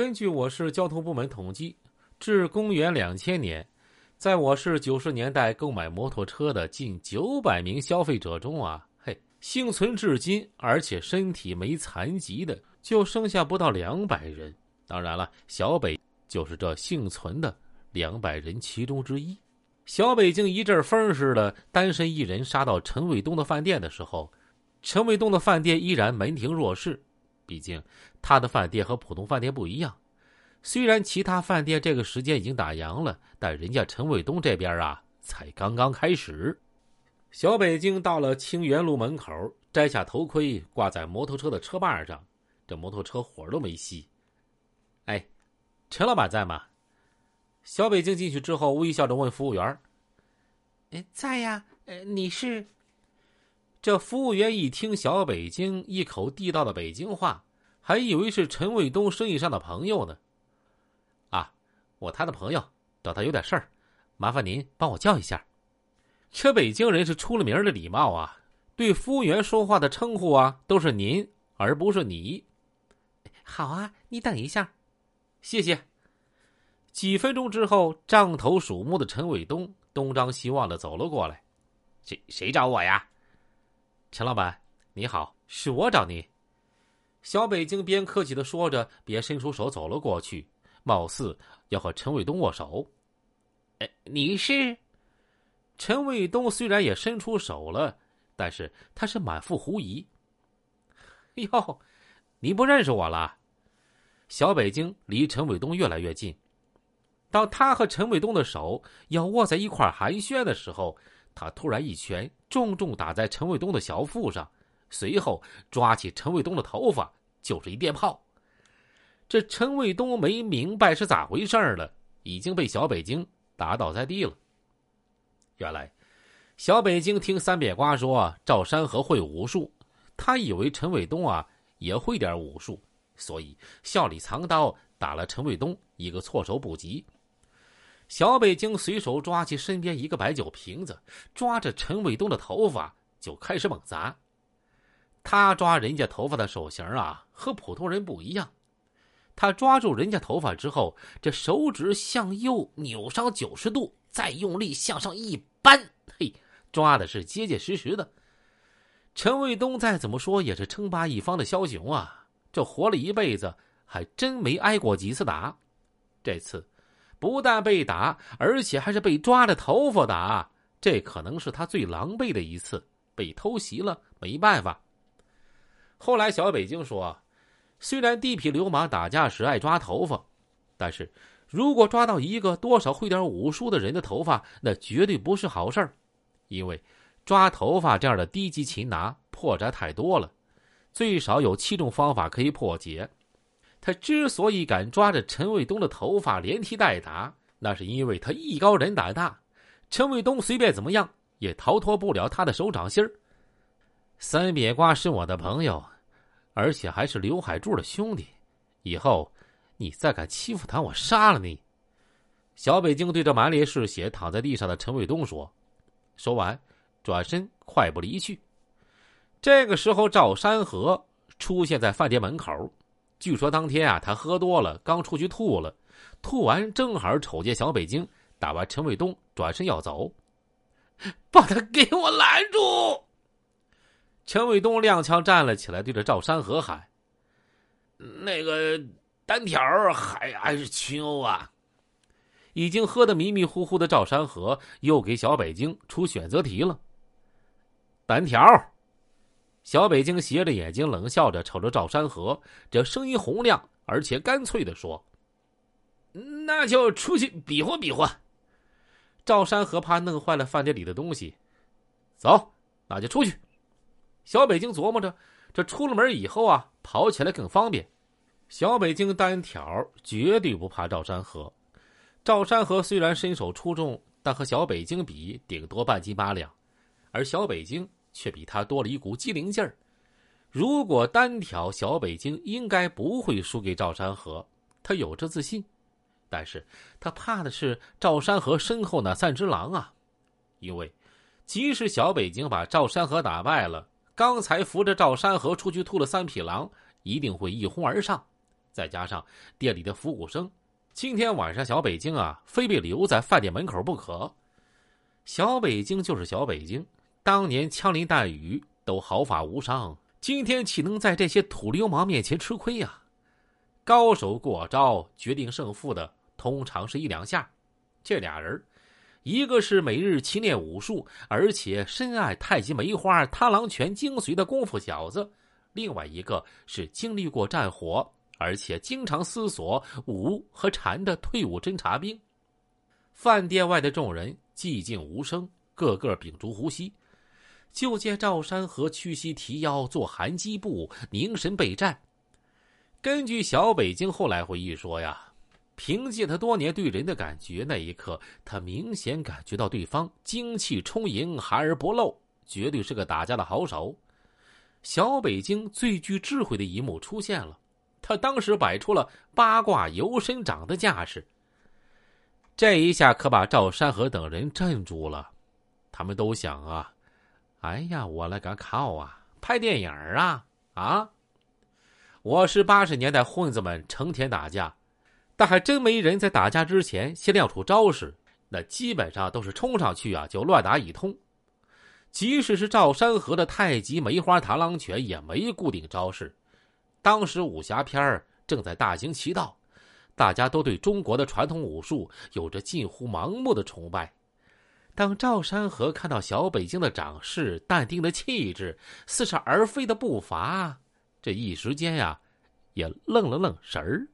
根据我市交通部门统计，至公元两千年，在我市九十年代购买摩托车的近九百名消费者中啊，嘿，幸存至今而且身体没残疾的，就剩下不到两百人。当然了，小北就是这幸存的两百人其中之一。小北京一阵风似的，单身一人杀到陈卫东的饭店的时候，陈卫东的饭店依然门庭若市。毕竟，他的饭店和普通饭店不一样。虽然其他饭店这个时间已经打烊了，但人家陈卫东这边啊，才刚刚开始。小北京到了清源路门口，摘下头盔，挂在摩托车的车把上。这摩托车火都没熄。哎，陈老板在吗？小北京进去之后，微笑着问服务员：“哎，在呀。呃，你是？”这服务员一听小北京一口地道的北京话，还以为是陈卫东生意上的朋友呢。啊，我他的朋友，找他有点事儿，麻烦您帮我叫一下。这北京人是出了名的礼貌啊，对服务员说话的称呼啊都是您，而不是你。好啊，你等一下，谢谢。几分钟之后，獐头鼠目的陈伟东东张西望的走了过来。谁谁找我呀？陈老板，你好，是我找您。小北京边客气的说着，边伸出手走了过去，貌似要和陈卫东握手。哎，你是？陈卫东虽然也伸出手了，但是他是满腹狐疑。哟，你不认识我了？小北京离陈卫东越来越近，当他和陈卫东的手要握在一块寒暄的时候。他突然一拳重重打在陈卫东的小腹上，随后抓起陈卫东的头发就是一电炮。这陈卫东没明白是咋回事儿了，已经被小北京打倒在地了。原来，小北京听三扁瓜说赵山河会武术，他以为陈卫东啊也会点武术，所以笑里藏刀打了陈卫东一个措手不及。小北京随手抓起身边一个白酒瓶子，抓着陈卫东的头发就开始猛砸。他抓人家头发的手型啊，和普通人不一样。他抓住人家头发之后，这手指向右扭上九十度，再用力向上一扳，嘿，抓的是结结实实的。陈卫东再怎么说也是称霸一方的枭雄啊，这活了一辈子还真没挨过几次打，这次。不但被打，而且还是被抓着头发打，这可能是他最狼狈的一次。被偷袭了，没办法。后来小北京说：“虽然地痞流氓打架时爱抓头发，但是如果抓到一个多少会点武术的人的头发，那绝对不是好事儿。因为抓头发这样的低级擒拿破绽太多了，最少有七种方法可以破解。”他之所以敢抓着陈卫东的头发连踢带打，那是因为他艺高人胆大。陈卫东随便怎么样也逃脱不了他的手掌心儿。三扁瓜是我的朋友，而且还是刘海柱的兄弟。以后你再敢欺负他，我杀了你！小北京对着满脸是血躺在地上的陈卫东说。说完，转身快步离去。这个时候，赵山河出现在饭店门口。据说当天啊，他喝多了，刚出去吐了，吐完正好瞅见小北京打完陈卫东，转身要走，把他给我拦住！陈卫东踉跄站了起来，对着赵山河喊：“那个单条还还是群殴啊？”已经喝得迷迷糊糊的赵山河又给小北京出选择题了：“单条。”小北京斜着眼睛，冷笑着瞅着赵山河，这声音洪亮而且干脆的说：“那就出去比划比划。”赵山河怕弄坏了饭店里的东西，走，那就出去。小北京琢磨着，这出了门以后啊，跑起来更方便。小北京单挑绝对不怕赵山河。赵山河虽然身手出众，但和小北京比，顶多半斤八两，而小北京。却比他多了一股机灵劲儿。如果单挑小北京，应该不会输给赵山河，他有这自信。但是他怕的是赵山河身后那三只狼啊！因为即使小北京把赵山河打败了，刚才扶着赵山河出去吐了三匹狼，一定会一哄而上。再加上店里的服务生，今天晚上小北京啊，非被留在饭店门口不可。小北京就是小北京，当年枪林弹雨都毫发无伤，今天岂能在这些土流氓面前吃亏呀？高手过招，决定胜负的通常是一两下。这俩人，一个是每日勤练武术，而且深爱太极梅花、螳螂拳精髓的功夫小子；另外一个是经历过战火，而且经常思索武和禅的退伍侦察兵。饭店外的众人寂静无声，个个屏住呼吸。就见赵山河屈膝提腰做寒鸡步，凝神备战。根据小北京后来回忆说呀。凭借他多年对人的感觉，那一刻他明显感觉到对方精气充盈、含而不露，绝对是个打架的好手。小北京最具智慧的一幕出现了，他当时摆出了八卦游身掌的架势。这一下可把赵山河等人镇住了，他们都想啊：“哎呀，我勒个靠啊！拍电影啊啊！我是八十年代混子们成天打架。”但还真没人在打架之前先亮出招式，那基本上都是冲上去啊就乱打一通。即使是赵山河的太极梅花螳螂拳也没固定招式。当时武侠片正在大行其道，大家都对中国的传统武术有着近乎盲目的崇拜。当赵山河看到小北京的长势、淡定的气质、似是而非的步伐，这一时间呀，也愣了愣神儿。